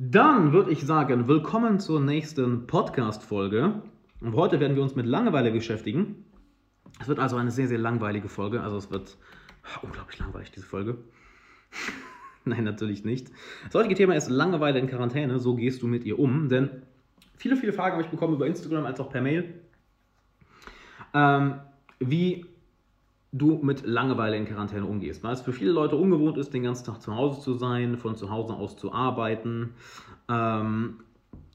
Dann würde ich sagen, willkommen zur nächsten Podcast-Folge. Und heute werden wir uns mit Langeweile beschäftigen. Es wird also eine sehr, sehr langweilige Folge. Also es wird unglaublich langweilig, diese Folge. Nein, natürlich nicht. Das heutige Thema ist Langeweile in Quarantäne. So gehst du mit ihr um. Denn viele, viele Fragen habe ich bekommen über Instagram als auch per Mail. Ähm, wie du mit Langeweile in Quarantäne umgehst. Weil es für viele Leute ungewohnt ist, den ganzen Tag zu Hause zu sein, von zu Hause aus zu arbeiten. Ähm,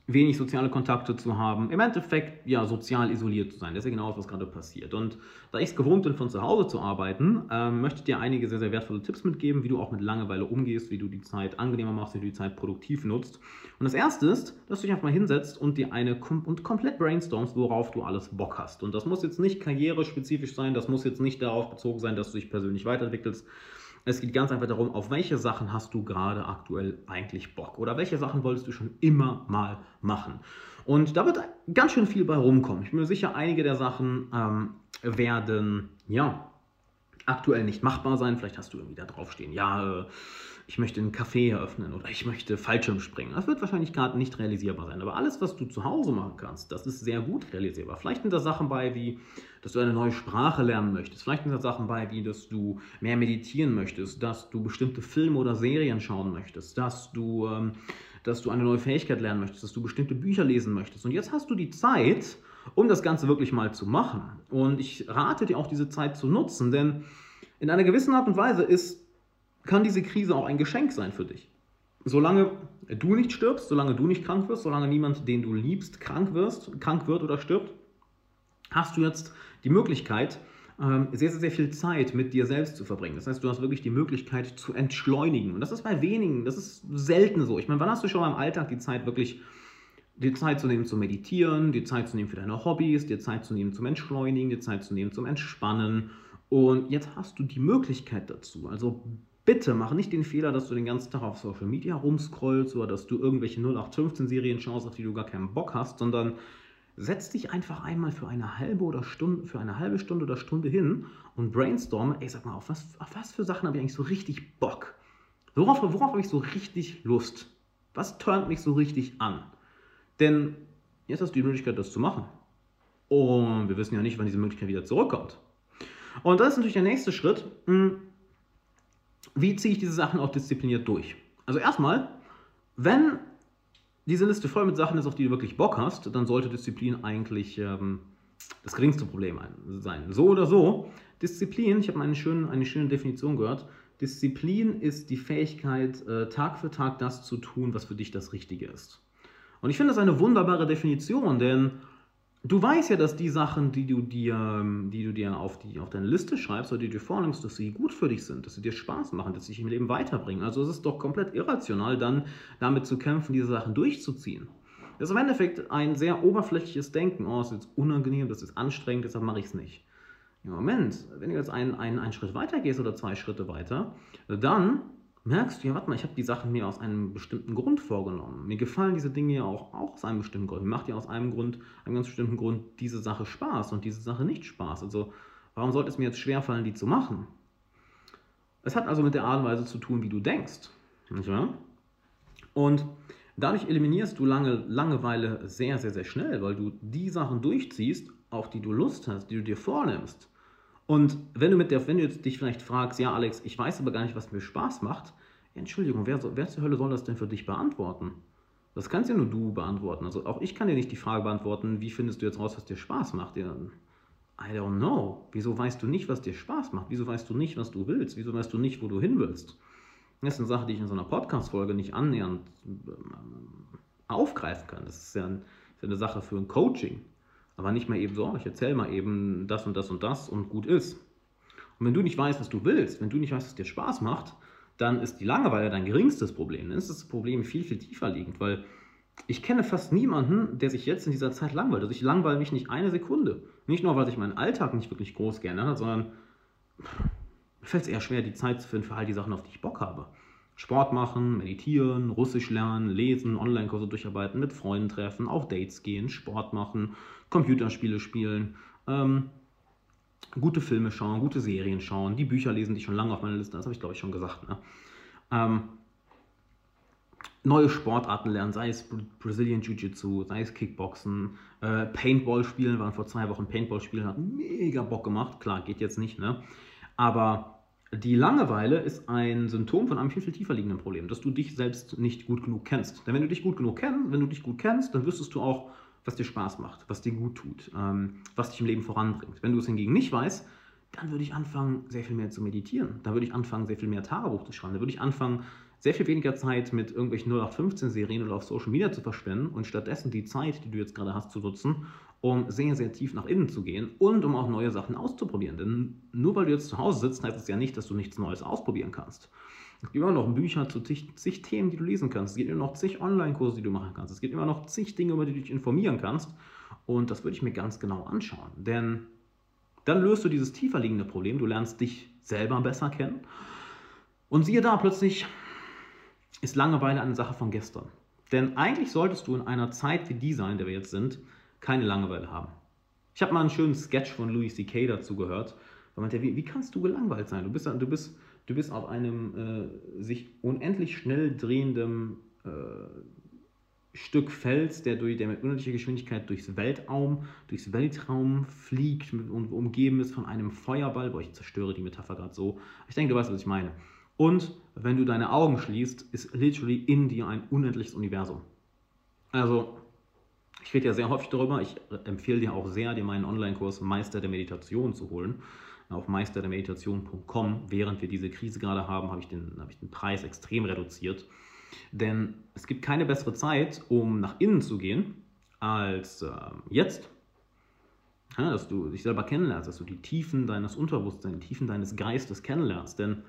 wenig soziale Kontakte zu haben, im Endeffekt ja sozial isoliert zu sein. Das ist ja genau das, was gerade passiert. Und da ich es gewohnt bin, von zu Hause zu arbeiten, ähm, möchte ich dir einige sehr, sehr wertvolle Tipps mitgeben, wie du auch mit Langeweile umgehst, wie du die Zeit angenehmer machst, wie du die Zeit produktiv nutzt. Und das erste ist, dass du dich einfach mal hinsetzt und dir eine kom und komplett brainstormst, worauf du alles Bock hast. Und das muss jetzt nicht karrierespezifisch sein, das muss jetzt nicht darauf bezogen sein, dass du dich persönlich weiterentwickelst, es geht ganz einfach darum, auf welche Sachen hast du gerade aktuell eigentlich Bock oder welche Sachen wolltest du schon immer mal machen. Und da wird ganz schön viel bei rumkommen. Ich bin mir sicher, einige der Sachen ähm, werden ja aktuell nicht machbar sein. Vielleicht hast du irgendwie da draufstehen, ja, äh, ich möchte einen Café eröffnen oder ich möchte Fallschirm springen. Das wird wahrscheinlich gerade nicht realisierbar sein. Aber alles, was du zu Hause machen kannst, das ist sehr gut realisierbar. Vielleicht sind da Sachen bei, wie, dass du eine neue Sprache lernen möchtest. Vielleicht sind da Sachen bei, wie, dass du mehr meditieren möchtest, dass du bestimmte Filme oder Serien schauen möchtest, dass du, ähm, dass du eine neue Fähigkeit lernen möchtest, dass du bestimmte Bücher lesen möchtest. Und jetzt hast du die Zeit, um das Ganze wirklich mal zu machen. Und ich rate dir auch, diese Zeit zu nutzen, denn in einer gewissen Art und Weise ist kann diese Krise auch ein Geschenk sein für dich. Solange du nicht stirbst, solange du nicht krank wirst, solange niemand, den du liebst, krank, wirst, krank wird oder stirbt, hast du jetzt die Möglichkeit, sehr, sehr, sehr viel Zeit mit dir selbst zu verbringen. Das heißt, du hast wirklich die Möglichkeit zu entschleunigen. Und das ist bei wenigen, das ist selten so. Ich meine, wann hast du schon mal im Alltag die Zeit wirklich, die Zeit zu nehmen zu meditieren, die Zeit zu nehmen für deine Hobbys, die Zeit zu nehmen zum Entschleunigen, die Zeit zu nehmen zum Entspannen. Und jetzt hast du die Möglichkeit dazu. Also Bitte mach nicht den Fehler, dass du den ganzen Tag auf Social Media rumscrollst oder dass du irgendwelche 0815-Serien schaust, auf die du gar keinen Bock hast, sondern setz dich einfach einmal für eine halbe oder Stunde, für eine halbe Stunde oder Stunde hin und brainstorm, ey, sag mal, auf was, auf was für Sachen habe ich eigentlich so richtig Bock? Worauf, worauf habe ich so richtig Lust? Was turnt mich so richtig an? Denn jetzt hast du die Möglichkeit, das zu machen. Und wir wissen ja nicht, wann diese Möglichkeit wieder zurückkommt. Und das ist natürlich der nächste Schritt. Hm, wie ziehe ich diese Sachen auch diszipliniert durch? Also erstmal, wenn diese Liste voll mit Sachen ist, auf die du wirklich Bock hast, dann sollte Disziplin eigentlich ähm, das geringste Problem sein. So oder so, Disziplin, ich habe mal eine schöne, eine schöne Definition gehört, Disziplin ist die Fähigkeit, äh, Tag für Tag das zu tun, was für dich das Richtige ist. Und ich finde das eine wunderbare Definition, denn Du weißt ja, dass die Sachen, die du dir, die du dir auf, die, auf deine Liste schreibst oder die du dir vornimmst, dass sie gut für dich sind, dass sie dir Spaß machen, dass sie dich im Leben weiterbringen. Also es ist doch komplett irrational, dann damit zu kämpfen, diese Sachen durchzuziehen. Das ist im Endeffekt ein sehr oberflächliches Denken. Oh, das ist jetzt unangenehm, das ist anstrengend, deshalb mache ich es nicht. Im Moment, wenn du jetzt einen, einen, einen Schritt weiter gehst oder zwei Schritte weiter, dann merkst du, ja, warte mal, ich habe die Sachen mir aus einem bestimmten Grund vorgenommen. Mir gefallen diese Dinge ja auch, auch aus einem bestimmten Grund. Mir macht ja aus einem Grund, einem ganz bestimmten Grund diese Sache Spaß und diese Sache nicht Spaß. Also, warum sollte es mir jetzt schwerfallen, die zu machen? Es hat also mit der Art und Weise zu tun, wie du denkst. Nicht wahr? Und dadurch eliminierst du lange, Langeweile sehr, sehr, sehr schnell, weil du die Sachen durchziehst, auf die du Lust hast, die du dir vornimmst. Und wenn du, mit der, wenn du jetzt dich vielleicht fragst, ja Alex, ich weiß aber gar nicht, was mir Spaß macht, Entschuldigung, wer, wer zur Hölle soll das denn für dich beantworten? Das kannst ja nur du beantworten. Also auch ich kann dir nicht die Frage beantworten, wie findest du jetzt raus, was dir Spaß macht? I don't know. Wieso weißt du nicht, was dir Spaß macht? Wieso weißt du nicht, was du willst? Wieso weißt du nicht, wo du hin willst? Das ist eine Sache, die ich in so einer Podcast-Folge nicht annähernd ähm, aufgreifen kann. Das ist ja, eine Sache für ein Coaching. Aber nicht mal eben so, ich erzähle mal eben das und das und das und gut ist. Und wenn du nicht weißt, was du willst, wenn du nicht weißt, was dir Spaß macht, dann ist die Langeweile dein geringstes Problem. Dann ist das Problem viel, viel tiefer liegend, weil ich kenne fast niemanden, der sich jetzt in dieser Zeit langweilt. Also ich langweile mich nicht eine Sekunde. Nicht nur, weil ich meinen Alltag nicht wirklich groß gerne habe, sondern mir fällt es eher schwer, die Zeit zu finden für all die Sachen, auf die ich Bock habe. Sport machen, meditieren, Russisch lernen, lesen, Online-Kurse durcharbeiten, mit Freunden treffen, auf Dates gehen, Sport machen, Computerspiele spielen, ähm, gute Filme schauen, gute Serien schauen, die Bücher lesen, die schon lange auf meiner Liste, das habe ich glaube ich schon gesagt. Ne? Ähm, neue Sportarten lernen, sei es Brazilian Jiu-Jitsu, sei es Kickboxen, äh, Paintball spielen, waren vor zwei Wochen Paintball spielen, hat mega Bock gemacht. Klar, geht jetzt nicht, ne? Aber die Langeweile ist ein Symptom von einem viel, viel tiefer liegenden Problem, dass du dich selbst nicht gut genug kennst. Denn wenn du dich gut genug kennst, wenn du dich gut kennst, dann wüsstest du auch, was dir Spaß macht, was dir gut tut, ähm, was dich im Leben voranbringt. Wenn du es hingegen nicht weißt, dann würde ich anfangen, sehr viel mehr zu meditieren. Da würde ich anfangen, sehr viel mehr Tagebuch zu schreiben. Da würde ich anfangen, sehr viel weniger Zeit mit irgendwelchen 0815-Serien oder auf Social Media zu verschwenden und stattdessen die Zeit, die du jetzt gerade hast, zu nutzen, um sehr, sehr tief nach innen zu gehen und um auch neue Sachen auszuprobieren. Denn nur weil du jetzt zu Hause sitzt, heißt es ja nicht, dass du nichts Neues ausprobieren kannst. Es gibt immer noch Bücher zu zig, zig Themen, die du lesen kannst. Es gibt immer noch zig Online-Kurse, die du machen kannst. Es gibt immer noch zig Dinge, über die du dich informieren kannst. Und das würde ich mir ganz genau anschauen. Denn dann löst du dieses tiefer liegende Problem. Du lernst dich selber besser kennen. Und siehe da, plötzlich ist Langeweile eine Sache von gestern. Denn eigentlich solltest du in einer Zeit wie dieser, in der wir jetzt sind, keine Langeweile haben. Ich habe mal einen schönen Sketch von Louis C.K. dazu gehört. Da meinte er, wie, wie kannst du gelangweilt sein? Du bist, du bist, du bist auf einem äh, sich unendlich schnell drehenden äh, Stück Fels, der, durch, der mit unendlicher Geschwindigkeit durchs Weltraum, durchs Weltraum fliegt und umgeben ist von einem Feuerball. Boah, ich zerstöre die Metapher gerade so. Ich denke, du weißt, was ich meine. Und wenn du deine Augen schließt, ist literally in dir ein unendliches Universum. Also, ich rede ja sehr häufig darüber. Ich empfehle dir auch sehr, dir meinen Online-Kurs Meister der Meditation zu holen. Auf meisterdermeditation.com. Während wir diese Krise gerade haben, habe ich, den, habe ich den Preis extrem reduziert. Denn es gibt keine bessere Zeit, um nach innen zu gehen, als äh, jetzt. Ja, dass du dich selber kennenlernst, dass du die Tiefen deines Unterbewusstseins, die Tiefen deines Geistes kennenlernst. Denn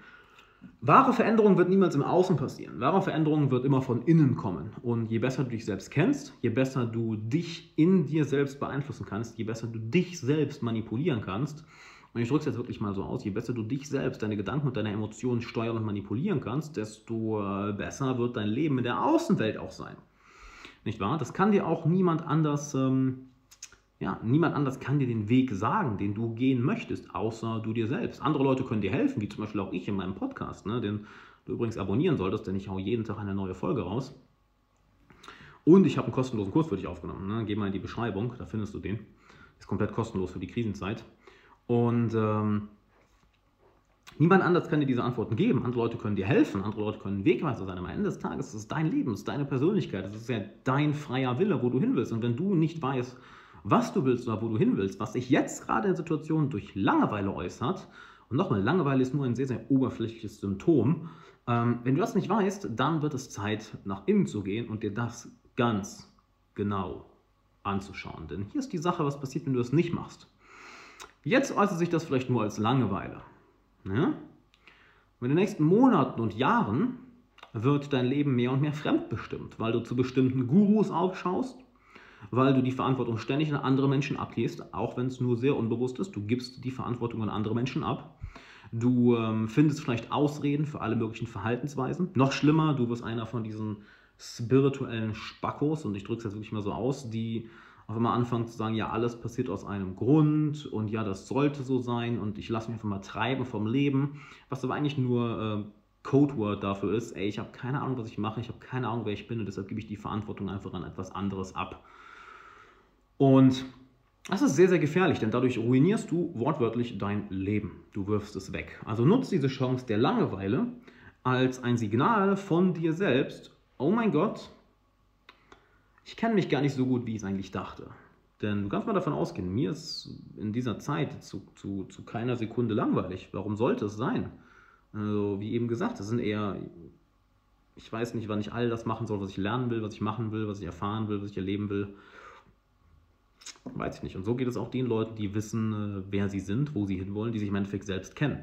Wahre Veränderung wird niemals im Außen passieren. Wahre Veränderung wird immer von innen kommen. Und je besser du dich selbst kennst, je besser du dich in dir selbst beeinflussen kannst, je besser du dich selbst manipulieren kannst, und ich drücke es jetzt wirklich mal so aus, je besser du dich selbst, deine Gedanken und deine Emotionen steuern und manipulieren kannst, desto äh, besser wird dein Leben in der Außenwelt auch sein. Nicht wahr? Das kann dir auch niemand anders ähm, ja, niemand anders kann dir den Weg sagen, den du gehen möchtest, außer du dir selbst. Andere Leute können dir helfen, wie zum Beispiel auch ich in meinem Podcast, ne, den du übrigens abonnieren solltest, denn ich haue jeden Tag eine neue Folge raus. Und ich habe einen kostenlosen Kurs für dich aufgenommen. Ne? Geh mal in die Beschreibung, da findest du den. Ist komplett kostenlos für die Krisenzeit. Und ähm, niemand anders kann dir diese Antworten geben. Andere Leute können dir helfen, andere Leute können Wegweiser sein. Am Ende des Tages ist es dein Leben, es ist deine Persönlichkeit, es ist ja dein freier Wille, wo du hin willst. Und wenn du nicht weißt, was du willst oder wo du hin willst, was sich jetzt gerade in Situationen durch Langeweile äußert, und nochmal, Langeweile ist nur ein sehr, sehr oberflächliches Symptom, ähm, wenn du das nicht weißt, dann wird es Zeit, nach innen zu gehen und dir das ganz genau anzuschauen. Denn hier ist die Sache, was passiert, wenn du das nicht machst. Jetzt äußert sich das vielleicht nur als Langeweile. Ja? In den nächsten Monaten und Jahren wird dein Leben mehr und mehr fremdbestimmt, weil du zu bestimmten Gurus aufschaust, weil du die Verantwortung ständig an andere Menschen abgehst, auch wenn es nur sehr unbewusst ist. Du gibst die Verantwortung an andere Menschen ab. Du ähm, findest vielleicht Ausreden für alle möglichen Verhaltensweisen. Noch schlimmer, du wirst einer von diesen spirituellen Spackos, und ich drücke es jetzt wirklich mal so aus, die auf einmal anfangen zu sagen, ja, alles passiert aus einem Grund und ja, das sollte so sein und ich lasse mich einfach mal treiben vom Leben, was aber eigentlich nur äh, Codeword dafür ist, ey, ich habe keine Ahnung, was ich mache, ich habe keine Ahnung, wer ich bin und deshalb gebe ich die Verantwortung einfach an etwas anderes ab. Und das ist sehr, sehr gefährlich, denn dadurch ruinierst du wortwörtlich dein Leben. Du wirfst es weg. Also nutze diese Chance der Langeweile als ein Signal von dir selbst. Oh mein Gott, ich kenne mich gar nicht so gut, wie ich es eigentlich dachte. Denn du kannst mal davon ausgehen, mir ist in dieser Zeit zu, zu, zu keiner Sekunde langweilig. Warum sollte es sein? Also, wie eben gesagt, das sind eher, ich weiß nicht, wann ich all das machen soll, was ich lernen will, was ich machen will, was ich erfahren will, was ich erleben will. Weiß ich nicht. Und so geht es auch den Leuten, die wissen, äh, wer sie sind, wo sie hinwollen, die sich im Endeffekt selbst kennen.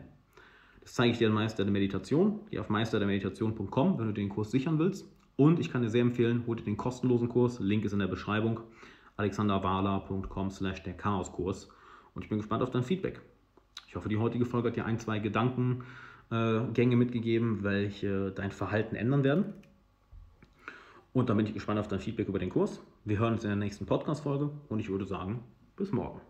Das zeige ich dir in Meister der Meditation. Geh auf meisterdermeditation.com, wenn du den Kurs sichern willst. Und ich kann dir sehr empfehlen, hol dir den kostenlosen Kurs. Link ist in der Beschreibung. alexanderwala.com slash der Chaoskurs. Und ich bin gespannt auf dein Feedback. Ich hoffe, die heutige Folge hat dir ein, zwei Gedankengänge mitgegeben, welche dein Verhalten ändern werden. Und dann bin ich gespannt auf dein Feedback über den Kurs. Wir hören uns in der nächsten Podcast-Folge und ich würde sagen, bis morgen.